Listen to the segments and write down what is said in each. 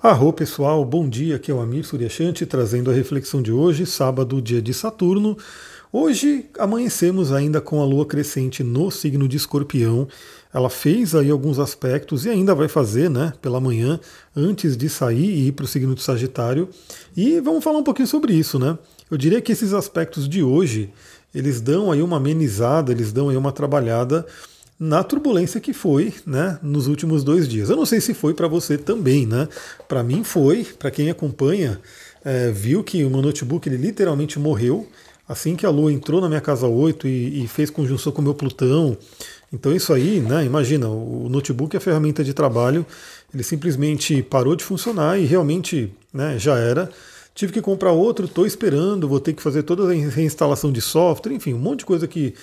Arro pessoal, bom dia, aqui é o Amir Suryashanti trazendo a reflexão de hoje, sábado, dia de Saturno. Hoje amanhecemos ainda com a lua crescente no signo de Escorpião. Ela fez aí alguns aspectos e ainda vai fazer, né, pela manhã, antes de sair e ir para o signo de Sagitário. E vamos falar um pouquinho sobre isso, né? Eu diria que esses aspectos de hoje, eles dão aí uma amenizada, eles dão aí uma trabalhada na turbulência que foi né, nos últimos dois dias. Eu não sei se foi para você também, né? Para mim foi, para quem acompanha, é, viu que o meu notebook ele literalmente morreu assim que a Lua entrou na minha casa 8 e, e fez conjunção com o meu Plutão. Então isso aí, né? Imagina, o notebook é a ferramenta de trabalho, ele simplesmente parou de funcionar e realmente né, já era. Tive que comprar outro, estou esperando, vou ter que fazer toda a reinstalação de software, enfim, um monte de coisa que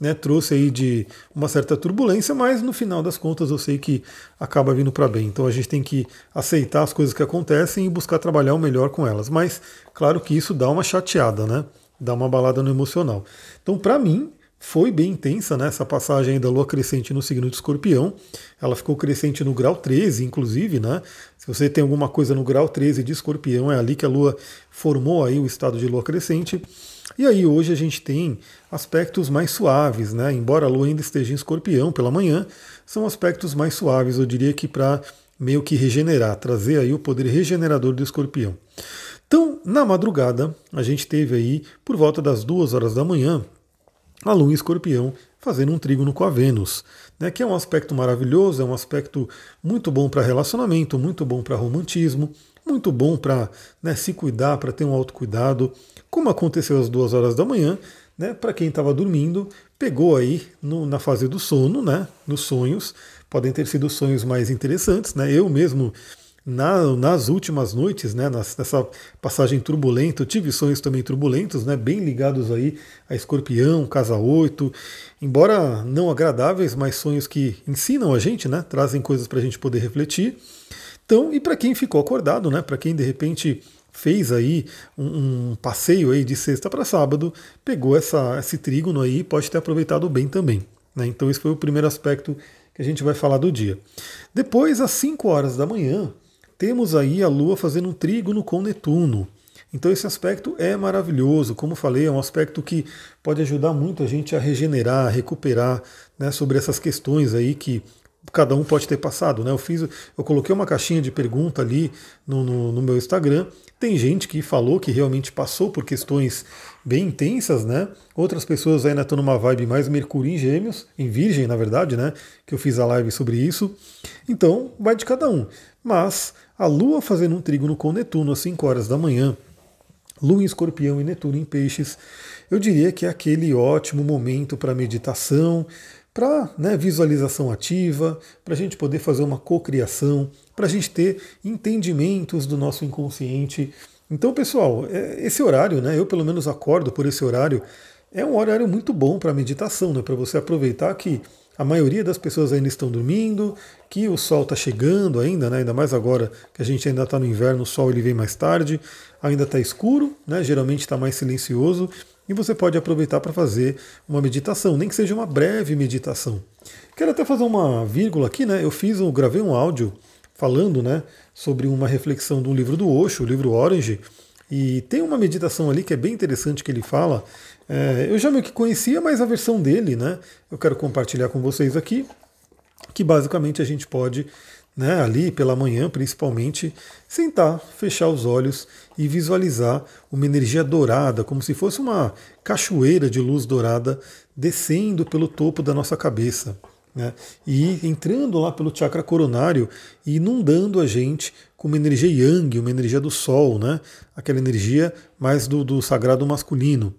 né, trouxe aí de uma certa turbulência, mas no final das contas eu sei que acaba vindo para bem. Então a gente tem que aceitar as coisas que acontecem e buscar trabalhar o melhor com elas. Mas claro que isso dá uma chateada, né? Dá uma balada no emocional. Então para mim foi bem intensa né, essa passagem da lua crescente no signo de escorpião. Ela ficou crescente no grau 13, inclusive, né? Se você tem alguma coisa no grau 13 de escorpião, é ali que a lua formou aí o estado de lua crescente. E aí hoje a gente tem aspectos mais suaves, né? Embora a Lua ainda esteja em escorpião pela manhã, são aspectos mais suaves, eu diria que para meio que regenerar, trazer aí o poder regenerador do escorpião. Então, na madrugada, a gente teve aí, por volta das duas horas da manhã, a Lua em escorpião fazendo um trígono com a Vênus, né, que é um aspecto maravilhoso, é um aspecto muito bom para relacionamento, muito bom para romantismo, muito bom para né, se cuidar, para ter um autocuidado, como aconteceu às duas horas da manhã, né, para quem estava dormindo, pegou aí no, na fase do sono, né, nos sonhos, podem ter sido sonhos mais interessantes, né, eu mesmo na, nas últimas noites, né, nessa passagem turbulenta, eu tive sonhos também turbulentos, né, bem ligados aí a escorpião, casa 8, embora não agradáveis, mas sonhos que ensinam a gente, né, trazem coisas para a gente poder refletir. Então, e para quem ficou acordado, né, para quem de repente fez aí um, um passeio aí de sexta para sábado, pegou essa, esse trígono aí e pode ter aproveitado bem também. Né? Então esse foi o primeiro aspecto que a gente vai falar do dia. Depois, às 5 horas da manhã, temos aí a Lua fazendo um trígono com Netuno. Então esse aspecto é maravilhoso, como falei, é um aspecto que pode ajudar muito a gente a regenerar, a recuperar né, sobre essas questões aí que cada um pode ter passado. Né? Eu fiz, eu coloquei uma caixinha de pergunta ali no, no, no, meu Instagram. Tem gente que falou que realmente passou por questões bem intensas, né? Outras pessoas ainda estão numa vibe mais Mercúrio em Gêmeos, em Virgem, na verdade, né? Que eu fiz a live sobre isso. Então, vai de cada um. Mas a Lua fazendo um trígono com Netuno às 5 horas da manhã, Lua em Escorpião e Netuno em Peixes, eu diria que é aquele ótimo momento para meditação, para né, visualização ativa, para a gente poder fazer uma cocriação, para a gente ter entendimentos do nosso inconsciente. Então, pessoal, é, esse horário, né, eu pelo menos acordo por esse horário, é um horário muito bom para meditação, né, para você aproveitar que a maioria das pessoas ainda estão dormindo, que o sol está chegando ainda, né, ainda mais agora que a gente ainda está no inverno, o sol ele vem mais tarde, ainda está escuro, né, geralmente está mais silencioso, e você pode aproveitar para fazer uma meditação, nem que seja uma breve meditação. Quero até fazer uma vírgula aqui, né? Eu fiz, eu gravei um áudio falando, né, sobre uma reflexão de um livro do Osho, o livro Orange, e tem uma meditação ali que é bem interessante que ele fala. É, eu já meio que conhecia, mas a versão dele, né? Eu quero compartilhar com vocês aqui, que basicamente a gente pode né, ali pela manhã principalmente, sentar, fechar os olhos e visualizar uma energia dourada, como se fosse uma cachoeira de luz dourada descendo pelo topo da nossa cabeça. Né, e entrando lá pelo chakra coronário e inundando a gente com uma energia yang, uma energia do sol, né, aquela energia mais do, do sagrado masculino.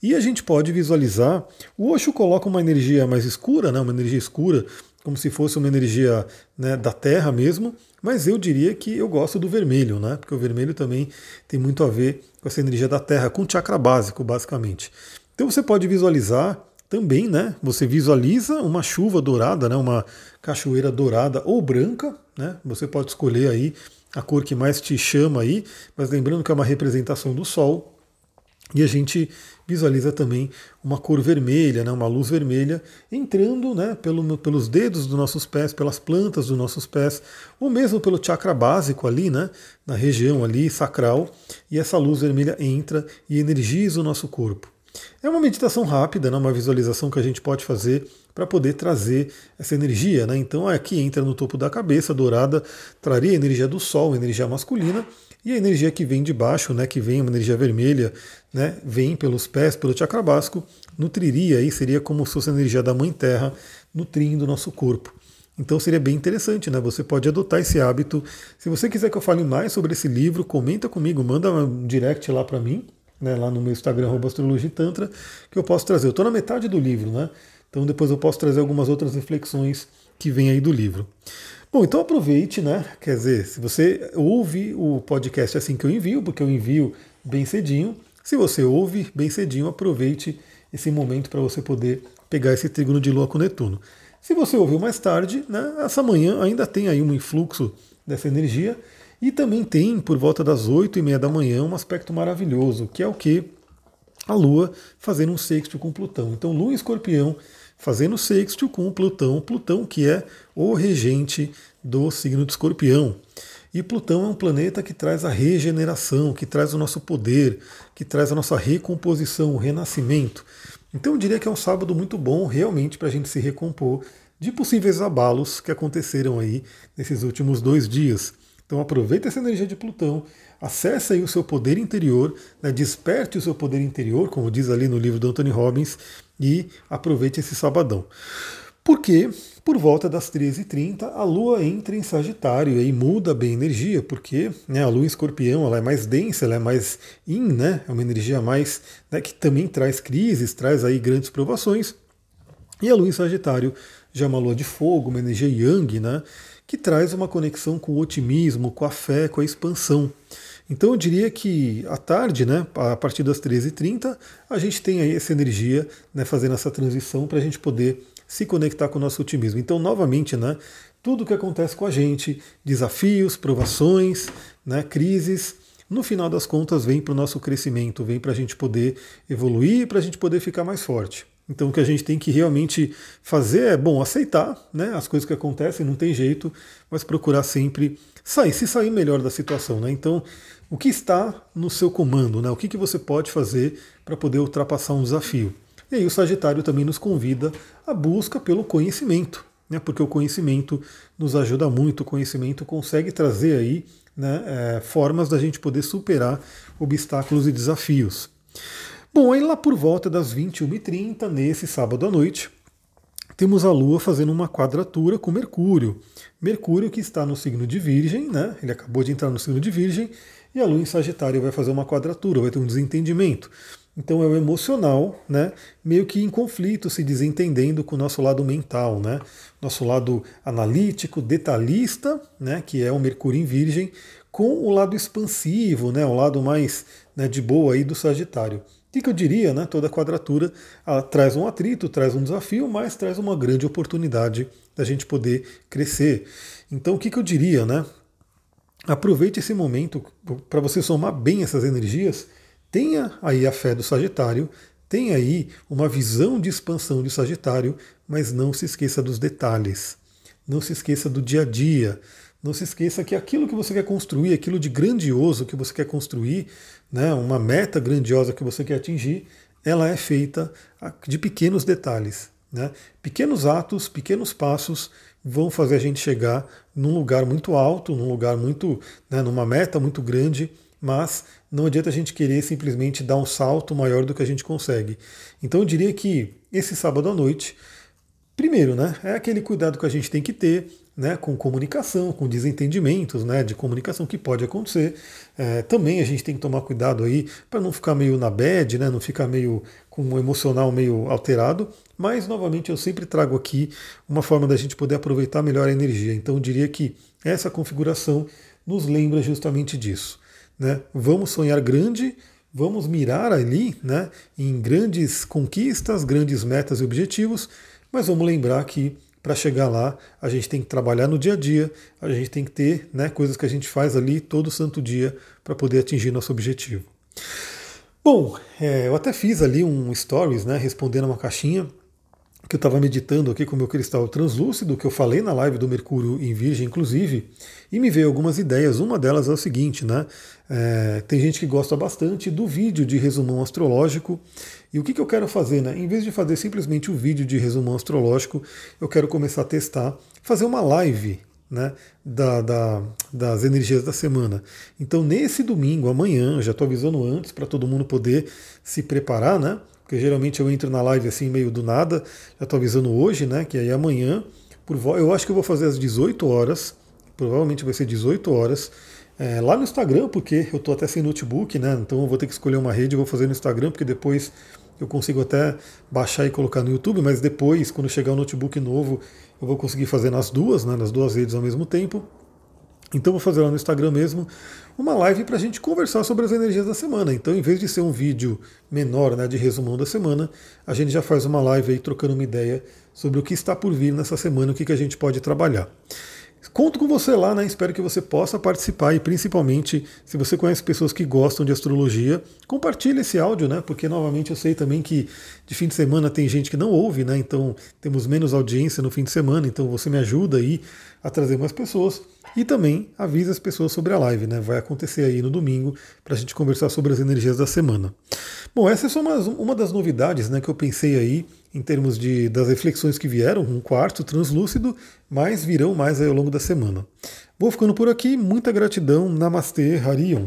E a gente pode visualizar, o Osho coloca uma energia mais escura, né, uma energia escura, como se fosse uma energia né, da Terra mesmo, mas eu diria que eu gosto do vermelho, né? Porque o vermelho também tem muito a ver com essa energia da Terra, com o chakra básico, basicamente. Então você pode visualizar também, né? Você visualiza uma chuva dourada, né? Uma cachoeira dourada ou branca, né? Você pode escolher aí a cor que mais te chama aí, mas lembrando que é uma representação do Sol. E a gente visualiza também uma cor vermelha, né, uma luz vermelha, entrando né, pelo, pelos dedos dos nossos pés, pelas plantas dos nossos pés, ou mesmo pelo chakra básico ali, né, na região ali sacral, e essa luz vermelha entra e energiza o nosso corpo. É uma meditação rápida, né, uma visualização que a gente pode fazer para poder trazer essa energia. Né? Então aqui entra no topo da cabeça, dourada, traria a energia do sol, energia masculina, e a energia que vem de baixo, né, que vem uma energia vermelha, né, vem pelos pés, pelo chakra básico, nutriria aí, seria como se fosse a energia da Mãe Terra nutrindo o nosso corpo. Então seria bem interessante, né? Você pode adotar esse hábito. Se você quiser que eu fale mais sobre esse livro, comenta comigo, manda um direct lá para mim, né, lá no meu Instagram, astrologitantra, que eu posso trazer. Eu estou na metade do livro, né? Então depois eu posso trazer algumas outras reflexões que vêm aí do livro. Bom, então aproveite, né? Quer dizer, se você ouve o podcast assim que eu envio, porque eu envio bem cedinho, se você ouve bem cedinho, aproveite esse momento para você poder pegar esse trígono de Lua com Netuno. Se você ouviu mais tarde, né, essa manhã ainda tem aí um influxo dessa energia e também tem, por volta das 8 e meia da manhã, um aspecto maravilhoso, que é o que? A Lua fazendo um sexto com Plutão. Então, Lua em Escorpião fazendo sexto com Plutão, Plutão que é o regente do signo de Escorpião. E Plutão é um planeta que traz a regeneração, que traz o nosso poder, que traz a nossa recomposição, o renascimento. Então eu diria que é um sábado muito bom realmente para a gente se recompor de possíveis abalos que aconteceram aí nesses últimos dois dias. Então aproveita essa energia de Plutão, acesse aí o seu poder interior, né, desperte o seu poder interior, como diz ali no livro do Anthony Robbins, e aproveite esse sabadão. Porque por volta das 13h30 a Lua entra em Sagitário e muda bem a energia, porque né, a Lua em Escorpião ela é mais densa, ela é mais in, né, é uma energia mais né, que também traz crises, traz aí grandes provações. E a Lua em Sagitário já é uma Lua de fogo, uma energia yang, né, que traz uma conexão com o otimismo, com a fé, com a expansão. Então eu diria que à tarde, né, a partir das 13h30, a gente tem aí essa energia né, fazendo essa transição para a gente poder se conectar com o nosso otimismo. Então, novamente, né, tudo que acontece com a gente, desafios, provações, né, crises, no final das contas vem para o nosso crescimento, vem para a gente poder evoluir, para a gente poder ficar mais forte. Então o que a gente tem que realmente fazer é, bom, aceitar né, as coisas que acontecem, não tem jeito, mas procurar sempre sair, se sair melhor da situação. Né? Então o que está no seu comando, né? O que, que você pode fazer para poder ultrapassar um desafio? E aí o Sagitário também nos convida à busca pelo conhecimento, né? Porque o conhecimento nos ajuda muito, o conhecimento consegue trazer aí né, é, formas da gente poder superar obstáculos e desafios. Bom, aí lá por volta das 21h30, nesse sábado à noite, temos a Lua fazendo uma quadratura com Mercúrio. Mercúrio que está no signo de Virgem, né? Ele acabou de entrar no signo de Virgem e a Lua em Sagitário vai fazer uma quadratura, vai ter um desentendimento. Então é o emocional, né, meio que em conflito, se desentendendo com o nosso lado mental, né, nosso lado analítico, detalhista, né, que é o Mercúrio em Virgem, com o lado expansivo, né, o lado mais né, de boa aí do Sagitário. O que, que eu diria, né? Toda quadratura traz um atrito, traz um desafio, mas traz uma grande oportunidade da gente poder crescer. Então, o que, que eu diria, né? Aproveite esse momento para você somar bem essas energias. Tenha aí a fé do Sagitário, tenha aí uma visão de expansão de Sagitário, mas não se esqueça dos detalhes. Não se esqueça do dia a dia. Não se esqueça que aquilo que você quer construir, aquilo de grandioso que você quer construir, né, uma meta grandiosa que você quer atingir, ela é feita de pequenos detalhes. Né? Pequenos atos, pequenos passos vão fazer a gente chegar num lugar muito alto, num lugar muito, né, numa meta muito grande, mas não adianta a gente querer simplesmente dar um salto maior do que a gente consegue. Então eu diria que esse sábado à noite, primeiro, né, é aquele cuidado que a gente tem que ter né, com comunicação, com desentendimentos né, de comunicação que pode acontecer. É, também a gente tem que tomar cuidado aí para não ficar meio na bad, né, não ficar meio com um emocional meio alterado. Mas, novamente, eu sempre trago aqui uma forma da gente poder aproveitar melhor a energia. Então, eu diria que essa configuração nos lembra justamente disso. Né? Vamos sonhar grande, vamos mirar ali né, em grandes conquistas, grandes metas e objetivos, mas vamos lembrar que para chegar lá, a gente tem que trabalhar no dia a dia, a gente tem que ter né, coisas que a gente faz ali todo santo dia para poder atingir nosso objetivo. Bom, é, eu até fiz ali um stories, né, respondendo uma caixinha que eu estava meditando aqui com o meu cristal translúcido, que eu falei na live do Mercúrio em Virgem, inclusive, e me veio algumas ideias. Uma delas é o seguinte, né? É, tem gente que gosta bastante do vídeo de resumão astrológico. E o que, que eu quero fazer, né? Em vez de fazer simplesmente o vídeo de resumão astrológico, eu quero começar a testar, fazer uma live né, da, da, das energias da semana. Então, nesse domingo, amanhã, já estou avisando antes para todo mundo poder se preparar, né? Porque geralmente eu entro na live assim meio do nada, já estou avisando hoje, né? Que aí amanhã, por eu acho que eu vou fazer às 18 horas, provavelmente vai ser 18 horas, é, lá no Instagram, porque eu estou até sem notebook, né? Então eu vou ter que escolher uma rede, eu vou fazer no Instagram, porque depois eu consigo até baixar e colocar no YouTube, mas depois, quando chegar o notebook novo, eu vou conseguir fazer nas duas, né, nas duas redes ao mesmo tempo. Então vou fazer lá no Instagram mesmo uma live para a gente conversar sobre as energias da semana. Então, em vez de ser um vídeo menor né, de resumão da semana, a gente já faz uma live aí trocando uma ideia sobre o que está por vir nessa semana, o que, que a gente pode trabalhar. Conto com você lá, né? Espero que você possa participar e principalmente se você conhece pessoas que gostam de astrologia, compartilhe esse áudio, né? Porque novamente eu sei também que de fim de semana tem gente que não ouve, né? Então temos menos audiência no fim de semana, então você me ajuda aí a trazer mais pessoas e também avisa as pessoas sobre a live, né? Vai acontecer aí no domingo para a gente conversar sobre as energias da semana. Bom, essa é só uma, uma das novidades, né? Que eu pensei aí em termos de, das reflexões que vieram, um quarto translúcido, mas virão mais ao longo da semana. Vou ficando por aqui, muita gratidão, Namastê, Harion.